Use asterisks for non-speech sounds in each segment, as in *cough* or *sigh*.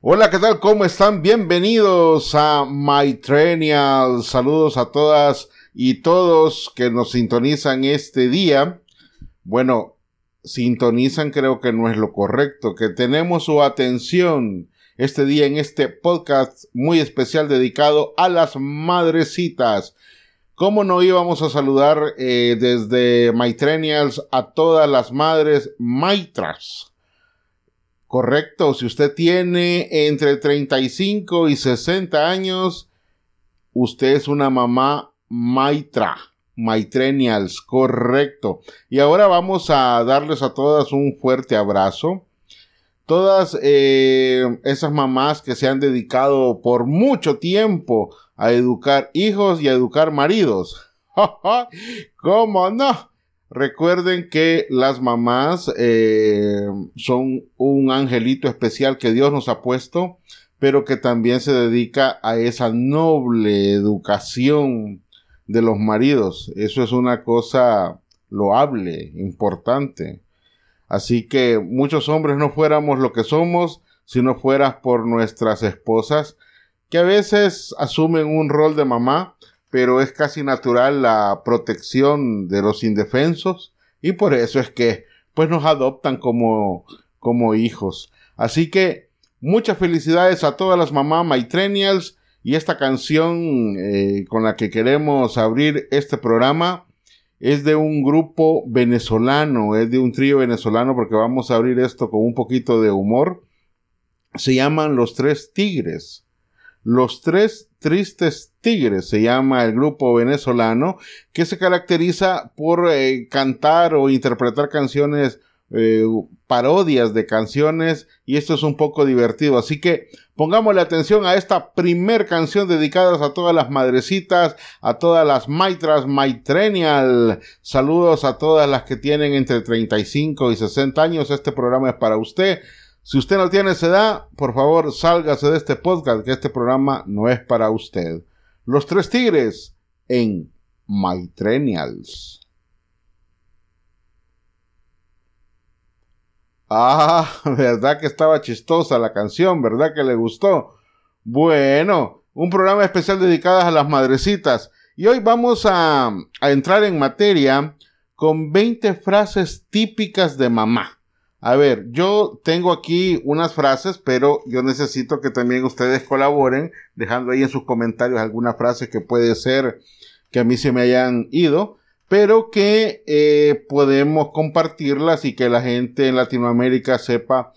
Hola, ¿qué tal? ¿Cómo están? Bienvenidos a My Saludos a todas y todos que nos sintonizan este día. Bueno, sintonizan creo que no es lo correcto, que tenemos su atención este día en este podcast muy especial dedicado a las madrecitas. ¿Cómo no íbamos a saludar eh, desde Maitrenials a todas las madres maitras? Correcto, si usted tiene entre 35 y 60 años, usted es una mamá maitra, maitrenials, correcto. Y ahora vamos a darles a todas un fuerte abrazo. Todas eh, esas mamás que se han dedicado por mucho tiempo a educar hijos y a educar maridos. *laughs* ¿Cómo no? Recuerden que las mamás eh, son un angelito especial que Dios nos ha puesto, pero que también se dedica a esa noble educación de los maridos. Eso es una cosa loable, importante. Así que muchos hombres no fuéramos lo que somos si no fueras por nuestras esposas, que a veces asumen un rol de mamá, pero es casi natural la protección de los indefensos y por eso es que pues nos adoptan como, como hijos. Así que muchas felicidades a todas las mamás Maitrenials y esta canción eh, con la que queremos abrir este programa es de un grupo venezolano, es de un trío venezolano porque vamos a abrir esto con un poquito de humor. Se llaman Los Tres Tigres. Los Tres Tristes Tigres se llama el grupo venezolano que se caracteriza por eh, cantar o interpretar canciones eh, parodias de canciones y esto es un poco divertido. Así que pongámosle atención a esta primer canción dedicada a todas las madrecitas, a todas las maitras, maitrenial. Saludos a todas las que tienen entre 35 y 60 años. Este programa es para usted. Si usted no tiene esa edad, por favor, sálgase de este podcast, que este programa no es para usted. Los tres tigres en Maitrenials. Ah, *laughs* verdad que estaba chistosa la canción, verdad que le gustó. Bueno, un programa especial dedicado a las madrecitas. Y hoy vamos a, a entrar en materia con 20 frases típicas de mamá. A ver, yo tengo aquí unas frases, pero yo necesito que también ustedes colaboren, dejando ahí en sus comentarios alguna frase que puede ser que a mí se me hayan ido, pero que eh, podemos compartirlas y que la gente en Latinoamérica sepa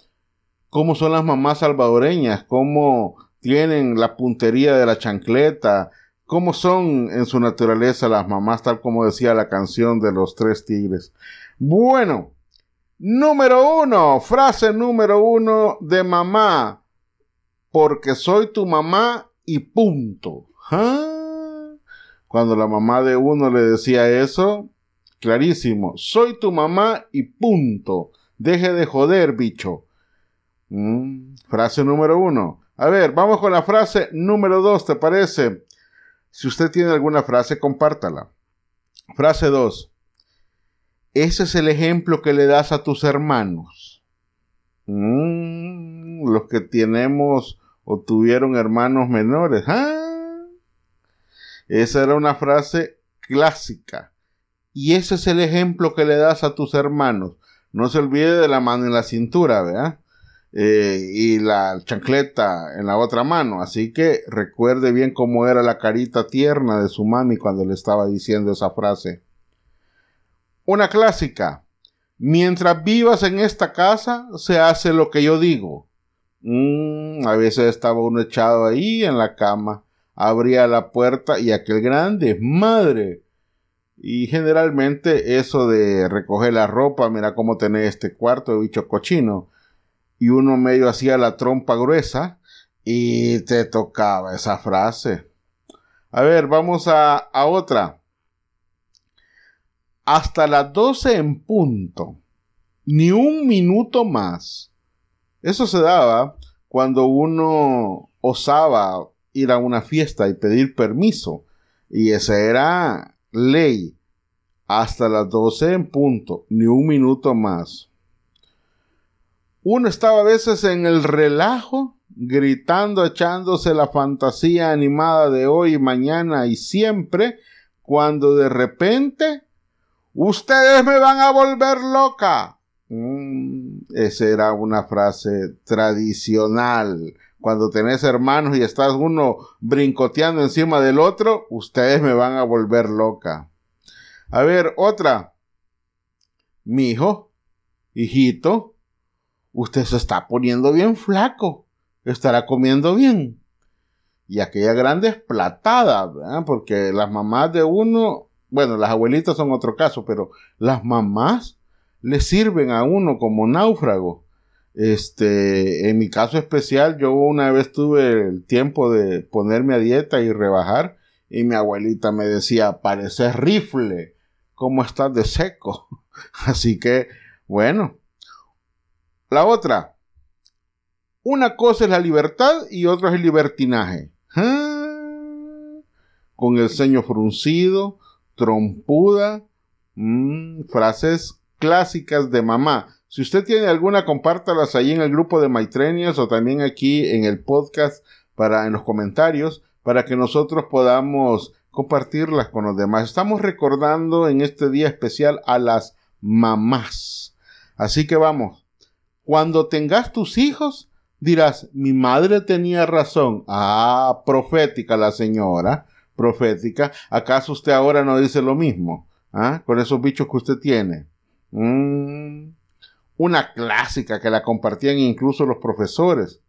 cómo son las mamás salvadoreñas, cómo tienen la puntería de la chancleta, cómo son en su naturaleza las mamás, tal como decía la canción de los tres tigres. Bueno, Número uno, frase número uno de mamá. Porque soy tu mamá y punto. ¿Ah? Cuando la mamá de uno le decía eso, clarísimo, soy tu mamá y punto. Deje de joder, bicho. Mm, frase número uno. A ver, vamos con la frase número dos, ¿te parece? Si usted tiene alguna frase, compártala. Frase dos. Ese es el ejemplo que le das a tus hermanos. Mm, los que tenemos o tuvieron hermanos menores. Ah, esa era una frase clásica. Y ese es el ejemplo que le das a tus hermanos. No se olvide de la mano en la cintura, ¿verdad? Eh, y la chancleta en la otra mano. Así que recuerde bien cómo era la carita tierna de su mami cuando le estaba diciendo esa frase. Una clásica. Mientras vivas en esta casa, se hace lo que yo digo. Mm, a veces estaba uno echado ahí en la cama, abría la puerta y aquel grande, madre. Y generalmente eso de recoger la ropa, mira cómo tenés este cuarto de bicho cochino. Y uno medio hacía la trompa gruesa y te tocaba esa frase. A ver, vamos a, a otra hasta las 12 en punto, ni un minuto más. Eso se daba cuando uno osaba ir a una fiesta y pedir permiso. Y esa era ley. Hasta las 12 en punto, ni un minuto más. uno estaba a veces en el relajo, gritando, echándose la fantasía animada de hoy, mañana y siempre, cuando de repente ustedes me van a volver loca. Mm, esa era una frase tradicional. Cuando tenés hermanos y estás uno brincoteando encima del otro, ustedes me van a volver loca. A ver, otra. Mi hijo, hijito, usted se está poniendo bien flaco. Estará comiendo bien. Y aquella grande es platada, porque las mamás de uno, bueno, las abuelitas son otro caso, pero las mamás le sirven a uno como náufrago. Este, en mi caso especial, yo una vez tuve el tiempo de ponerme a dieta y rebajar, y mi abuelita me decía, pareces rifle, ¿cómo estás de seco? *laughs* Así que, bueno. La otra, una cosa es la libertad y otra es el libertinaje. Ah, con el ceño fruncido, trompuda, mm, frases clásicas de mamá. Si usted tiene alguna, compártalas ahí en el grupo de Maitrenias o también aquí en el podcast para en los comentarios para que nosotros podamos compartirlas con los demás. Estamos recordando en este día especial a las mamás. Así que vamos, cuando tengas tus hijos, dirás, mi madre tenía razón. Ah, profética la señora, profética. ¿Acaso usted ahora no dice lo mismo? ¿Ah? Con esos bichos que usted tiene. Mm, una clásica que la compartían incluso los profesores.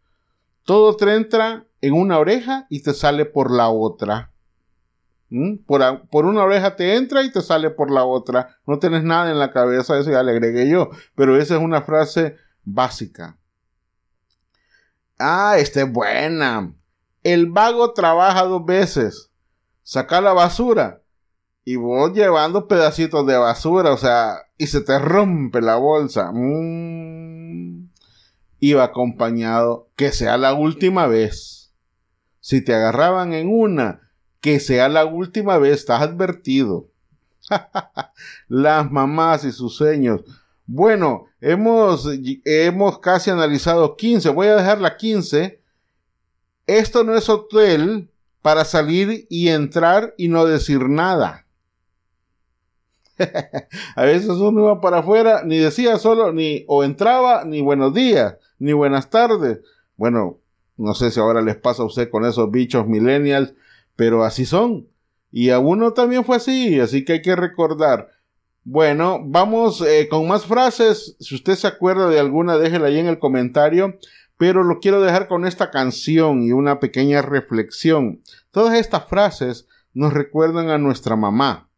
Todo te entra en una oreja y te sale por la otra. ¿Mm? Por, por, una oreja te entra y te sale por la otra. No tienes nada en la cabeza, eso ya le agregué yo. Pero esa es una frase básica. Ah, esta es buena. El vago trabaja dos veces. Saca la basura. Y vos llevando pedacitos de basura, o sea, y se te rompe la bolsa. Mm. Iba acompañado, que sea la última vez. Si te agarraban en una, que sea la última vez, estás advertido. *laughs* Las mamás y sus sueños bueno, hemos, hemos casi analizado 15. Voy a dejar la 15. Esto no es hotel para salir y entrar y no decir nada. *laughs* a veces uno iba para afuera, ni decía solo, ni o entraba, ni buenos días, ni buenas tardes. Bueno, no sé si ahora les pasa a usted con esos bichos millennials, pero así son. Y a uno también fue así, así que hay que recordar, bueno, vamos eh, con más frases. Si usted se acuerda de alguna, déjela ahí en el comentario. Pero lo quiero dejar con esta canción y una pequeña reflexión. Todas estas frases nos recuerdan a nuestra mamá.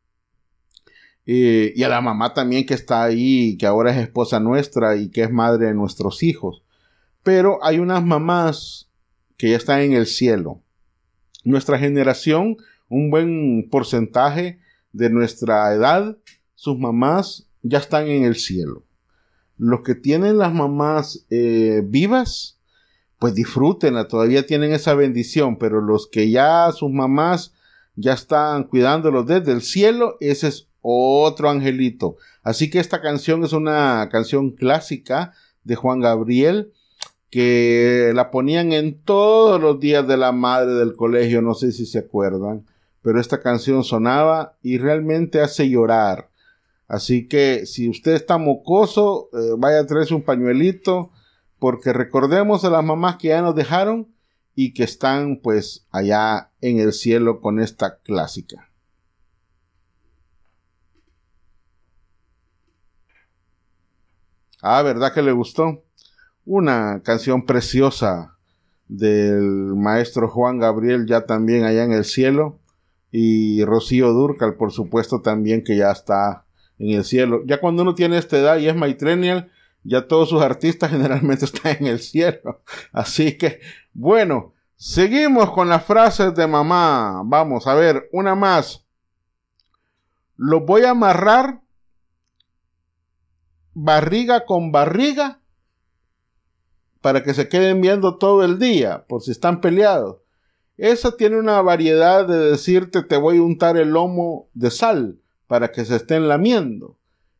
Eh, y a la mamá también que está ahí, que ahora es esposa nuestra y que es madre de nuestros hijos. Pero hay unas mamás que ya están en el cielo. Nuestra generación, un buen porcentaje de nuestra edad, sus mamás ya están en el cielo. Los que tienen las mamás eh, vivas, pues disfrútenla, todavía tienen esa bendición, pero los que ya sus mamás ya están cuidándolos desde el cielo, ese es otro angelito. Así que esta canción es una canción clásica de Juan Gabriel que la ponían en todos los días de la madre del colegio, no sé si se acuerdan, pero esta canción sonaba y realmente hace llorar. Así que si usted está mocoso, eh, vaya a traerse un pañuelito, porque recordemos a las mamás que ya nos dejaron y que están pues allá en el cielo con esta clásica. Ah, ¿verdad que le gustó? Una canción preciosa del maestro Juan Gabriel ya también allá en el cielo y Rocío Durcal por supuesto también que ya está en el cielo. Ya cuando uno tiene esta edad y es maitrenial, ya todos sus artistas *laughs* generalmente están en el cielo. Así que, bueno, seguimos con las frases de mamá. Vamos a ver, una más. Los voy a amarrar barriga con barriga para que se queden viendo todo el día, por si están peleados. Esa tiene una variedad de decirte te voy a untar el lomo de sal para que se estén lamiendo.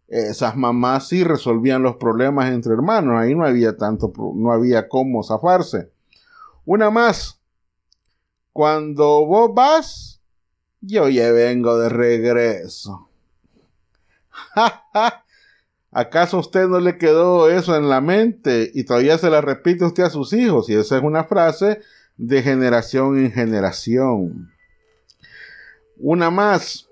Esas mamás sí resolvían los problemas entre hermanos, ahí no había tanto, no había cómo zafarse. Una más, cuando vos vas, yo ya vengo de regreso. *laughs* ¿Acaso a usted no le quedó eso en la mente y todavía se la repite usted a sus hijos? Y esa es una frase de generación en generación. Una más.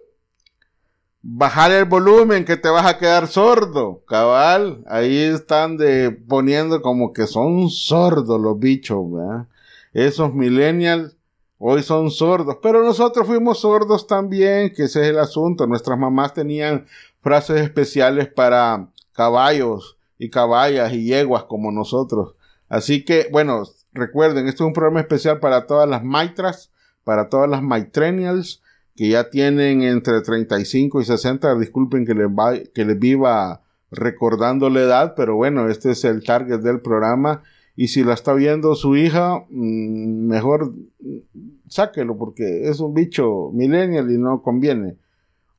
Bajar el volumen que te vas a quedar sordo. Cabal, ahí están de poniendo como que son sordos los bichos, ¿verdad? Esos millennials hoy son sordos, pero nosotros fuimos sordos también, que ese es el asunto. Nuestras mamás tenían frases especiales para caballos y caballas y yeguas como nosotros. Así que, bueno, recuerden, esto es un programa especial para todas las maitras, para todas las maitrenials que ya tienen entre 35 y 60. Disculpen que les, va, que les viva recordando la edad, pero bueno, este es el target del programa. Y si la está viendo su hija, mm, mejor sáquelo porque es un bicho millennial y no conviene.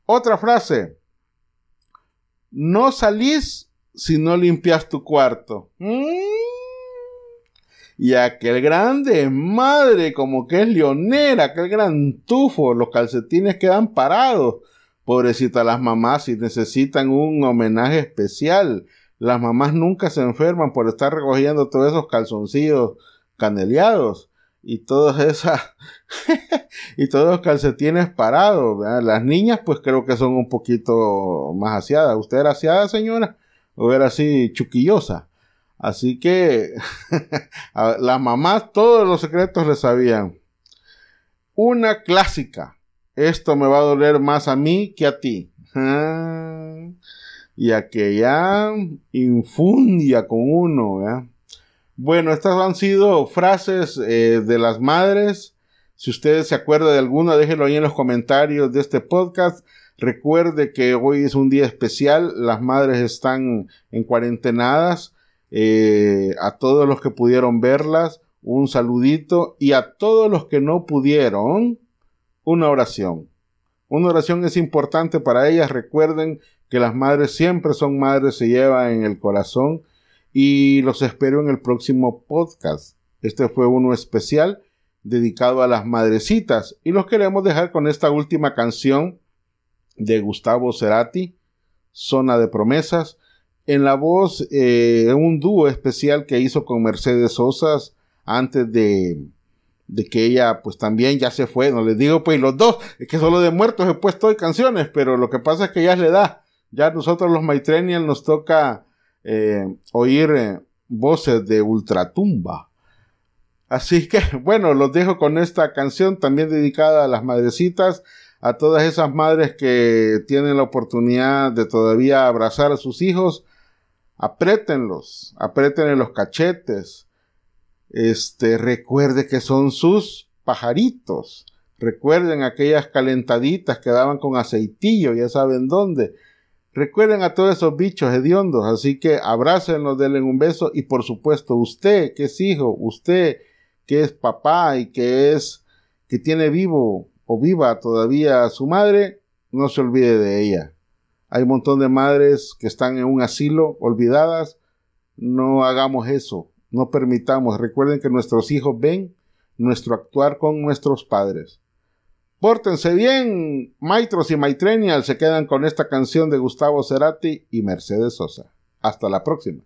Otra frase. No salís si no limpias tu cuarto. Mm. Y aquel grande, madre, como que es leonera, aquel gran tufo, los calcetines quedan parados. Pobrecita las mamás, si necesitan un homenaje especial. Las mamás nunca se enferman por estar recogiendo todos esos calzoncillos caneleados y todas esas *laughs* y todos los calcetines parados. Las niñas pues creo que son un poquito más asiadas. ¿Usted era asiada, señora? ¿O era así chuquillosa? Así que *laughs* las mamás todos los secretos le sabían. Una clásica. Esto me va a doler más a mí que a ti. y aquella infundia con uno. Bueno, estas han sido frases eh, de las madres. Si ustedes se acuerdan de alguna, déjenlo ahí en los comentarios de este podcast. Recuerde que hoy es un día especial. Las madres están en cuarentenadas. Eh, a todos los que pudieron verlas, un saludito y a todos los que no pudieron, una oración. Una oración es importante para ellas. Recuerden que las madres siempre son madres, se llevan en el corazón y los espero en el próximo podcast. Este fue uno especial dedicado a las madrecitas y los queremos dejar con esta última canción de Gustavo Cerati, Zona de Promesas en la voz, eh, un dúo especial que hizo con Mercedes Sosa antes de, de que ella pues también ya se fue, no les digo pues los dos, es que solo de muertos he puesto hoy canciones, pero lo que pasa es que ya le da, ya nosotros los Maitrenials nos toca eh, oír eh, voces de ultratumba. Así que *laughs* bueno, los dejo con esta canción también dedicada a las madrecitas, a todas esas madres que tienen la oportunidad de todavía abrazar a sus hijos, Aprétenlos, aprieten los cachetes. Este, recuerde que son sus pajaritos. Recuerden aquellas calentaditas que daban con aceitillo, ya saben dónde. Recuerden a todos esos bichos hediondos, así que abrácenlos, denle un beso y por supuesto usted que es hijo, usted que es papá y que es que tiene vivo o viva todavía a su madre, no se olvide de ella. Hay un montón de madres que están en un asilo olvidadas. No hagamos eso. No permitamos. Recuerden que nuestros hijos ven nuestro actuar con nuestros padres. Pórtense bien, maitros y maitrenial se quedan con esta canción de Gustavo Cerati y Mercedes Sosa. Hasta la próxima.